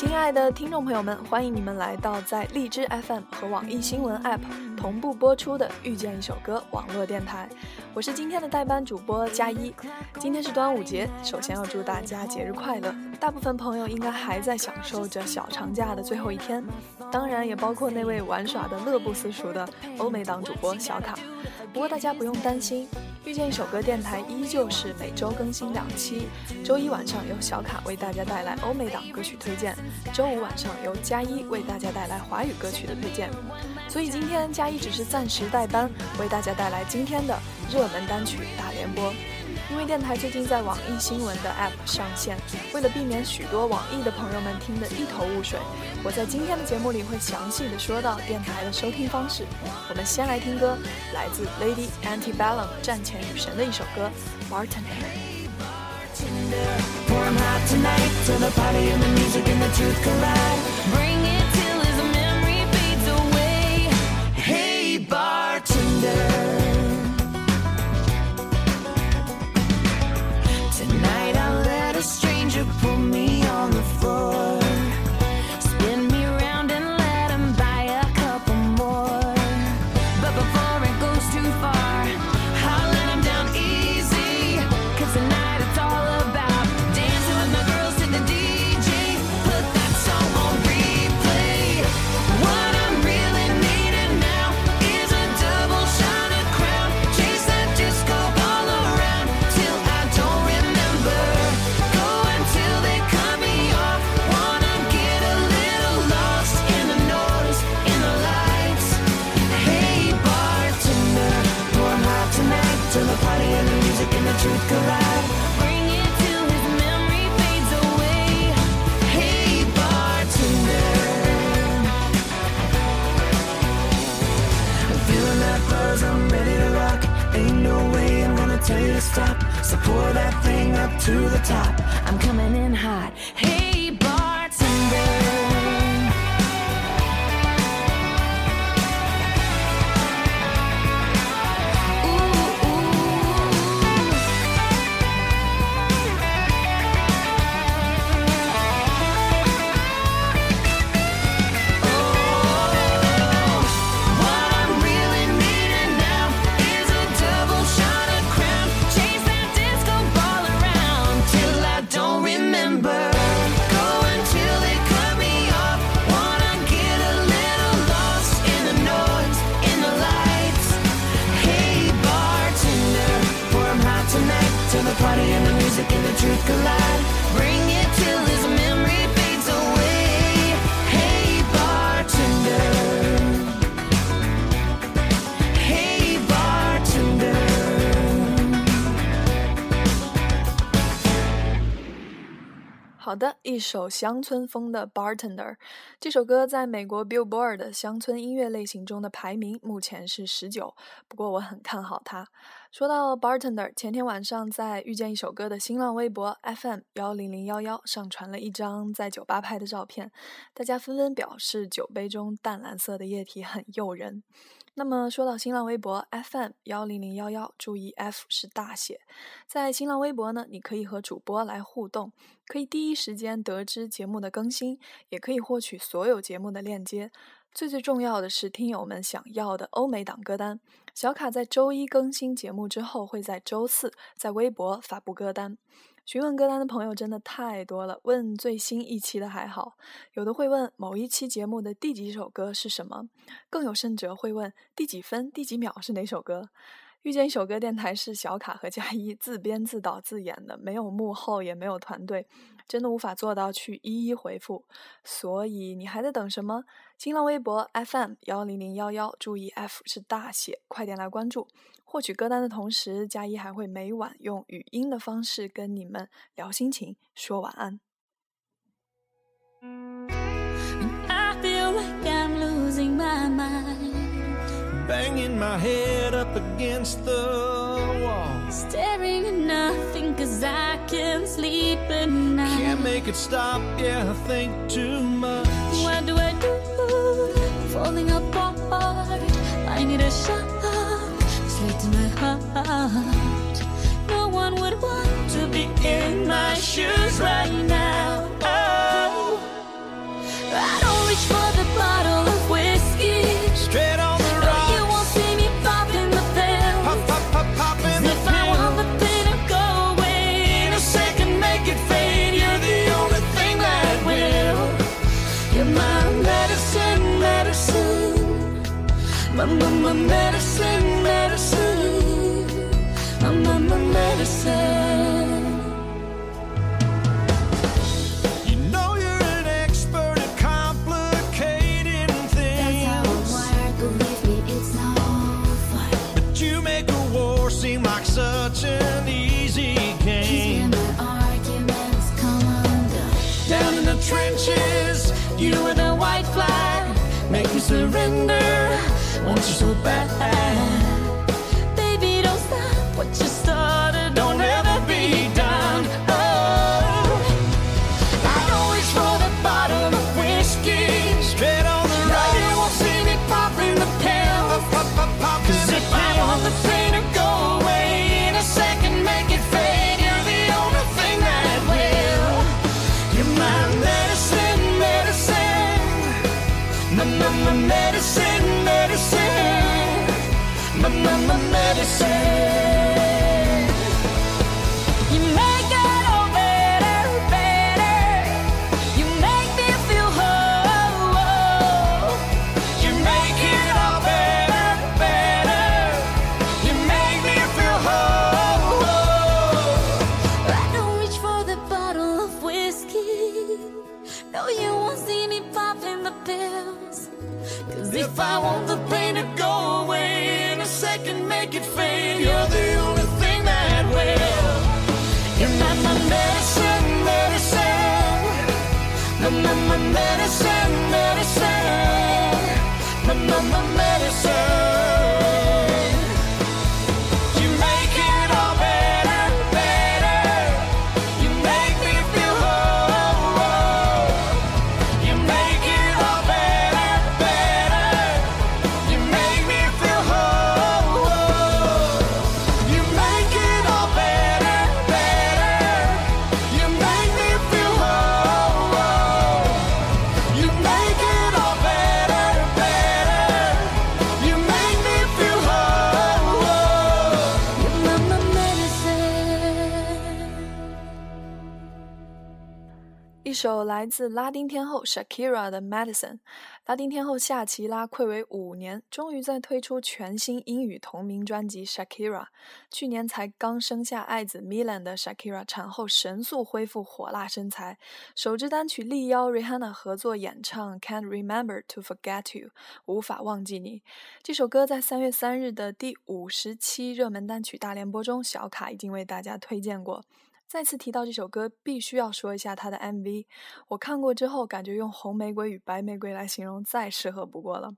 亲爱的听众朋友们，欢迎你们来到在荔枝 FM 和网易新闻 App 同步播出的《遇见一首歌》网络电台。我是今天的代班主播佳一。今天是端午节，首先要祝大家节日快乐。大部分朋友应该还在享受着小长假的最后一天，当然也包括那位玩耍的乐不思蜀的欧美党主播小卡。不过大家不用担心。遇见一首歌电台依旧是每周更新两期，周一晚上由小卡为大家带来欧美党歌曲推荐，周五晚上由加一为大家带来华语歌曲的推荐。所以今天加一只是暂时代班，为大家带来今天的热门单曲大联播。因为电台最近在网易新闻的 App 上线，为了避免许多网易的朋友们听得一头雾水，我在今天的节目里会详细的说到电台的收听方式。我们先来听歌，来自 Lady Antebellum 战前女神的一首歌《Bartender》。put me on the floor. So pour that thing up to the top. I'm coming in hot. Hey. 好的，一首乡村风的《Bartender》这首歌在美国 Billboard 乡村音乐类型中的排名目前是十九，不过我很看好它。说到 Bartender，前天晚上在遇见一首歌的新浪微博 FM 幺零零幺幺上传了一张在酒吧拍的照片，大家纷纷表示酒杯中淡蓝色的液体很诱人。那么说到新浪微博 FM 幺零零幺幺，注意 F 是大写。在新浪微博呢，你可以和主播来互动，可以第一时间得知节目的更新，也可以获取所有节目的链接。最最重要的是，听友们想要的欧美党歌单。小卡在周一更新节目之后，会在周四在微博发布歌单。询问歌单的朋友真的太多了，问最新一期的还好，有的会问某一期节目的第几首歌是什么，更有甚者会问第几分、第几秒是哪首歌。遇见一首歌电台是小卡和佳一自编自导自演的，没有幕后也没有团队，真的无法做到去一一回复。所以你还在等什么？新浪微博 FM 幺零零幺幺，注意 F 是大写，快点来关注。获取歌单的同时，佳一还会每晚用语音的方式跟你们聊心情，说晚安。banging my head up against the wall. Staring at nothing cause I can't sleep at night. Can't make it stop, yeah, I think too much. What do I do? Falling apart. I need a shot straight to my heart. No one would want to be in my shoes right now. Want so bad. 首来自拉丁天后 Shakira 的《Medicine》。拉丁天后夏奇拉暌违五年，终于在推出全新英语同名专辑《Shakira》。去年才刚生下爱子 Milan 的 Shakira 产后神速恢复火辣身材，首支单曲力邀 Rihanna 合作演唱《Can't Remember to Forget You》，无法忘记你。这首歌在三月三日的第五十期热门单曲大联播中，小卡已经为大家推荐过。再次提到这首歌，必须要说一下它的 MV。我看过之后，感觉用红玫瑰与白玫瑰来形容再适合不过了。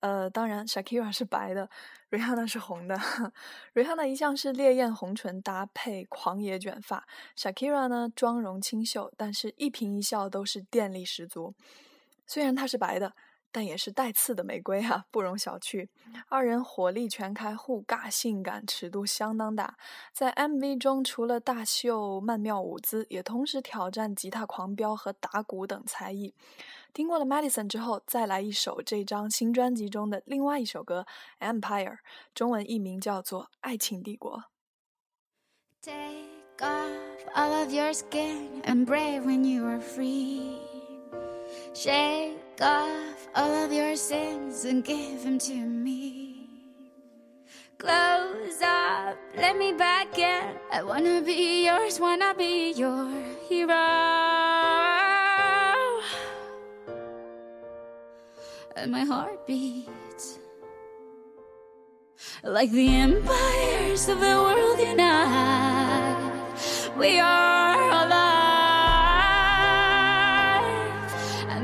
呃，当然，Shakira 是白的，Rihanna 是红的。Rihanna 一向是烈焰红唇搭配狂野卷发，Shakira 呢妆容清秀，但是一颦一笑都是电力十足。虽然她是白的。但也是带刺的玫瑰哈、啊，不容小觑。二人火力全开，互尬性感，尺度相当大。在 MV 中，除了大秀曼妙舞姿，也同时挑战吉他狂飙和打鼓等才艺。听过了 Madison 之后，再来一首这张新专辑中的另外一首歌《Empire》，中文译名叫做《爱情帝国》。Take off all of your skin and brave when you are free. Shake off all of your sins and give them to me. Close up, let me back in. I wanna be yours, wanna be your hero. And my heart beats like the empires of the world unite. We are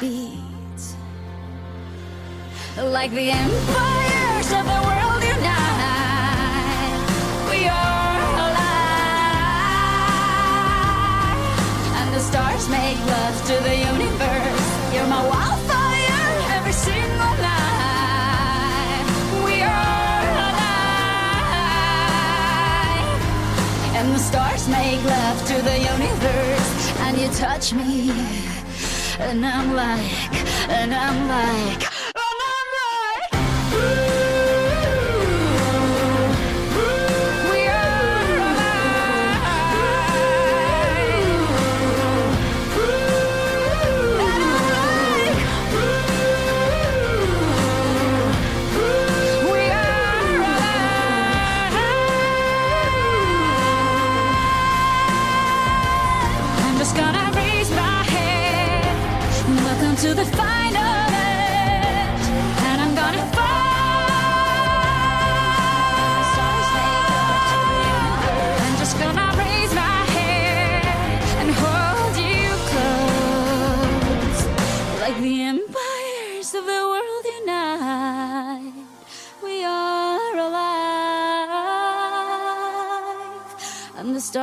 beats. Like the empires of the world unite We are alive. And the stars make love to the universe. You're my wildfire every single night. We are alive. And the stars make love to the universe. And you touch me. And I'm like, and I'm like,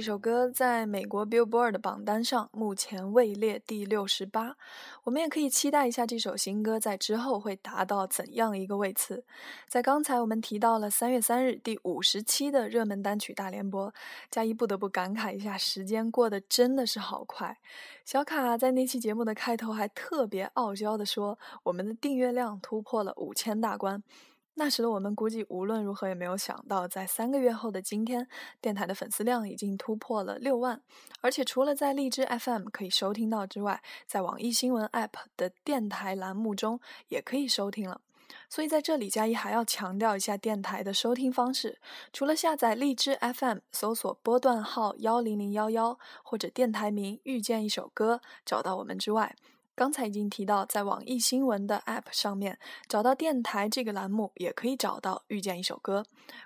这首歌在美国 Billboard 的榜单上目前位列第六十八，我们也可以期待一下这首新歌在之后会达到怎样一个位次。在刚才我们提到了三月三日第五十期的热门单曲大联播，佳一不得不感慨一下，时间过得真的是好快。小卡在那期节目的开头还特别傲娇地说，我们的订阅量突破了五千大关。那时的我们估计无论如何也没有想到，在三个月后的今天，电台的粉丝量已经突破了六万，而且除了在荔枝 FM 可以收听到之外，在网易新闻 App 的电台栏目中也可以收听了。所以在这里，佳一还要强调一下电台的收听方式：除了下载荔枝 FM，搜索波段号幺零零幺幺或者电台名“遇见一首歌”找到我们之外，刚才已经提到，在网易新闻的 App 上面找到电台这个栏目，也可以找到《遇见一首歌》。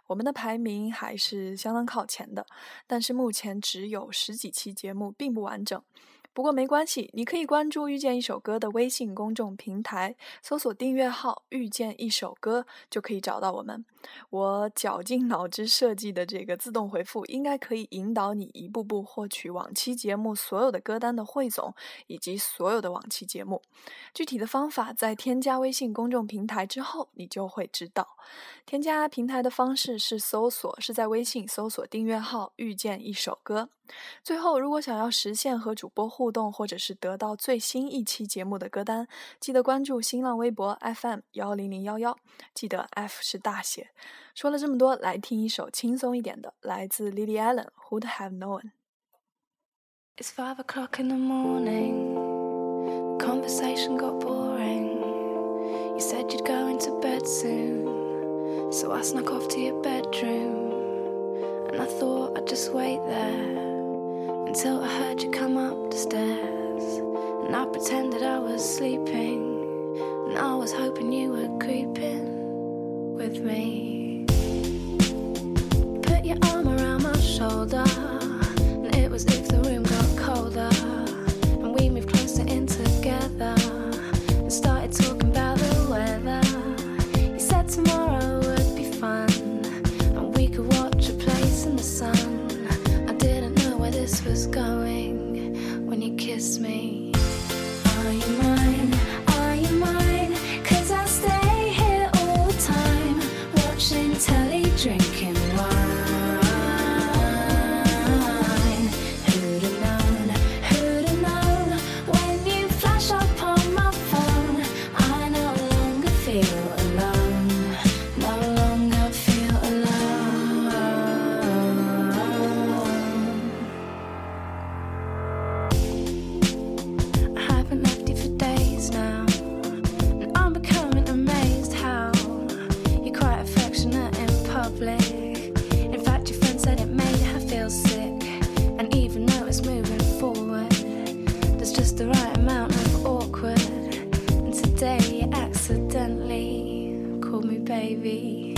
我们的排名还是相当靠前的，但是目前只有十几期节目，并不完整。不过没关系，你可以关注《遇见一首歌》的微信公众平台，搜索订阅号“遇见一首歌”就可以找到我们。我绞尽脑汁设计的这个自动回复，应该可以引导你一步步获取往期节目所有的歌单的汇总，以及所有的往期节目。具体的方法在添加微信公众平台之后，你就会知道。添加平台的方式是搜索，是在微信搜索订阅号“遇见一首歌”。最后，如果想要实现和主播互动，或者是得到最新一期节目的歌单，记得关注新浪微博 FM 幺零零幺幺，记得 F 是大写。说了这么多，来听一首轻松一点的，来自 Lily Allen，《Who'd Have Known》。 It's five o'clock in the morning. The conversation got boring. You said you'd go into bed soon. So I snuck off to your bedroom. And I thought I'd just wait there until I heard you come up the stairs. And I pretended I was sleeping. And I was hoping you were creeping with me. Put your arm around my shoulder. And it was if the room got colder. And we moved closer in together. And started talking about the weather. You said tomorrow would be fun. And we could watch a place in the sun. I didn't know where this was going when you kissed me. Are you baby.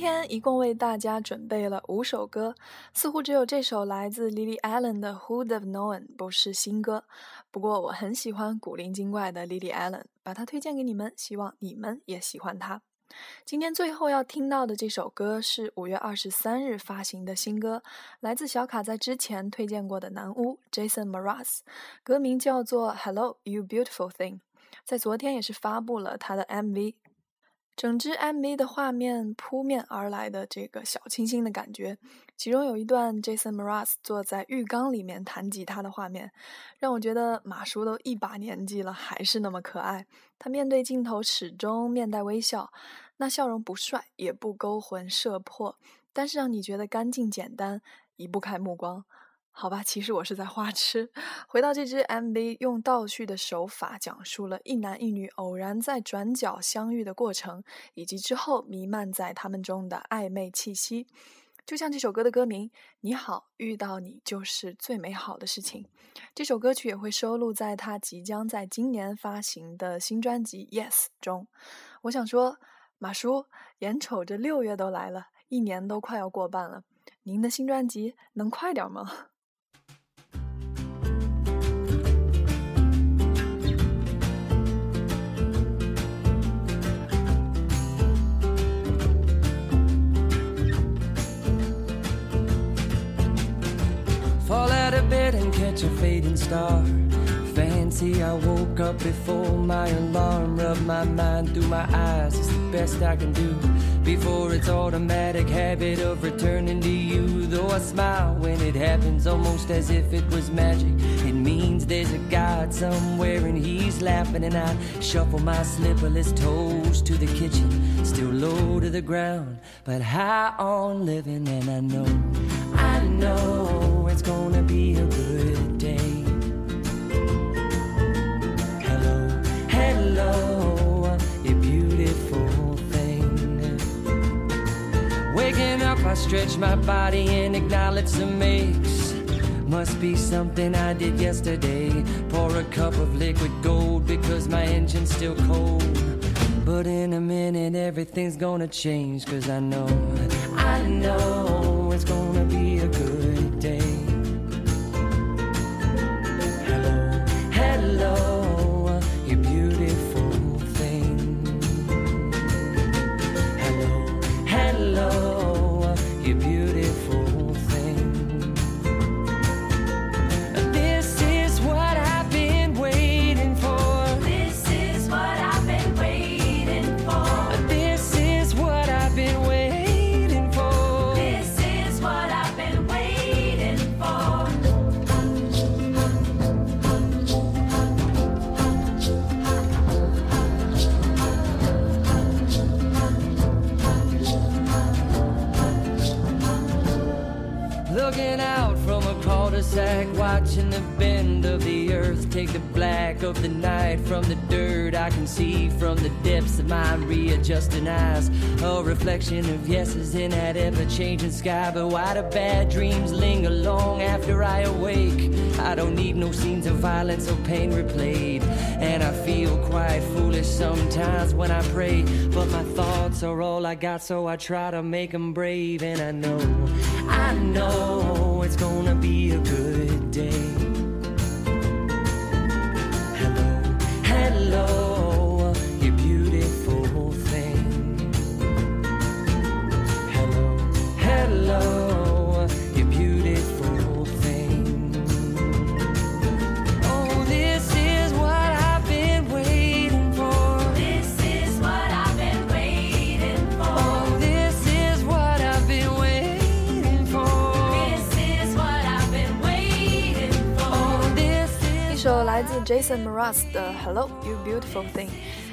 今天一共为大家准备了五首歌，似乎只有这首来自 Lily Allen 的《Who'd Have Known》不是新歌。不过我很喜欢古灵精怪的 Lily Allen，把它推荐给你们，希望你们也喜欢它。今天最后要听到的这首歌是五月二十三日发行的新歌，来自小卡在之前推荐过的男巫 Jason Mraz，歌名叫做《Hello You Beautiful Thing》，在昨天也是发布了他的 MV。整支 MV 的画面扑面而来的这个小清新的感觉，其中有一段 Jason Mraz 坐在浴缸里面弹吉他的画面，让我觉得马叔都一把年纪了，还是那么可爱。他面对镜头始终面带微笑，那笑容不帅也不勾魂摄魄，但是让你觉得干净简单，移不开目光。好吧，其实我是在花痴。回到这支 MV，用倒叙的手法讲述了一男一女偶然在转角相遇的过程，以及之后弥漫在他们中的暧昧气息。就像这首歌的歌名“你好，遇到你就是最美好的事情”。这首歌曲也会收录在他即将在今年发行的新专辑《Yes》中。我想说，马叔，眼瞅着六月都来了，一年都快要过半了，您的新专辑能快点吗？Catch a fading star. Fancy, I woke up before my alarm. Rub my mind through my eyes, it's the best I can do. Before it's automatic habit of returning to you. Though I smile when it happens, almost as if it was magic. It means there's a God somewhere and he's laughing, and I shuffle my slipperless toes to the kitchen. Still low to the ground, but high on living, and I know, I know it's gonna be a good day. Hello, hello, you beautiful thing. Waking up, I stretch my body and acknowledge the mix. Must be something I did yesterday. Pour a cup of liquid gold because my engine's still cold. But in a minute, everything's gonna change. Cause I know, I know reflection of yeses in that ever changing sky. But why do bad dreams linger long after I awake? I don't need no scenes of violence or pain replayed. And I feel quite foolish sometimes when I pray. But my thoughts are all I got, so I try to make them brave. And I know, I know it's gonna be a good day. 首来自 Jason Mraz 的《Hello You Beautiful Thing》，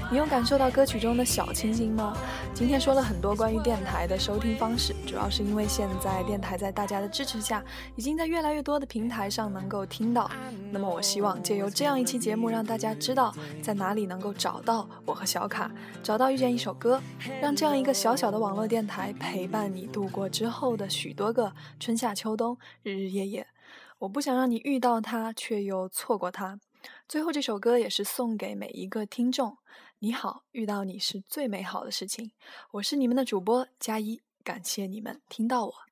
你有感受到歌曲中的小清新吗？今天说了很多关于电台的收听方式，主要是因为现在电台在大家的支持下，已经在越来越多的平台上能够听到。那么我希望借由这样一期节目，让大家知道在哪里能够找到我和小卡，找到遇见一首歌，让这样一个小小的网络电台陪伴你度过之后的许多个春夏秋冬，日日夜夜。我不想让你遇到他，却又错过他。最后这首歌也是送给每一个听众。你好，遇到你是最美好的事情。我是你们的主播佳一，感谢你们听到我。